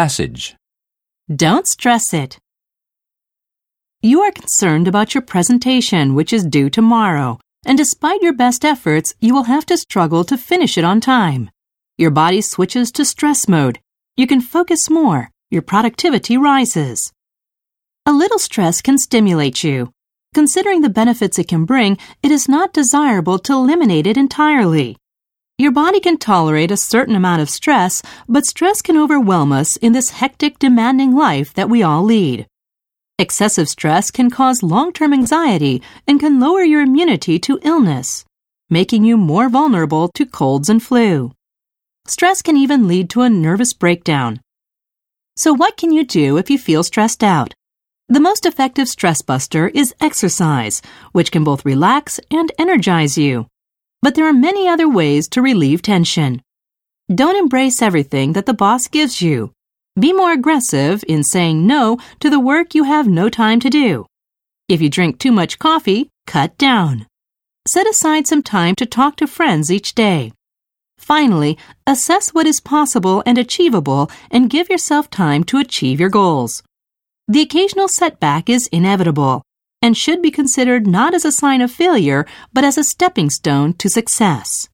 Passage. Don't stress it. You are concerned about your presentation, which is due tomorrow, and despite your best efforts, you will have to struggle to finish it on time. Your body switches to stress mode. You can focus more. Your productivity rises. A little stress can stimulate you. Considering the benefits it can bring, it is not desirable to eliminate it entirely. Your body can tolerate a certain amount of stress, but stress can overwhelm us in this hectic, demanding life that we all lead. Excessive stress can cause long term anxiety and can lower your immunity to illness, making you more vulnerable to colds and flu. Stress can even lead to a nervous breakdown. So, what can you do if you feel stressed out? The most effective stress buster is exercise, which can both relax and energize you. But there are many other ways to relieve tension. Don't embrace everything that the boss gives you. Be more aggressive in saying no to the work you have no time to do. If you drink too much coffee, cut down. Set aside some time to talk to friends each day. Finally, assess what is possible and achievable and give yourself time to achieve your goals. The occasional setback is inevitable and should be considered not as a sign of failure, but as a stepping stone to success.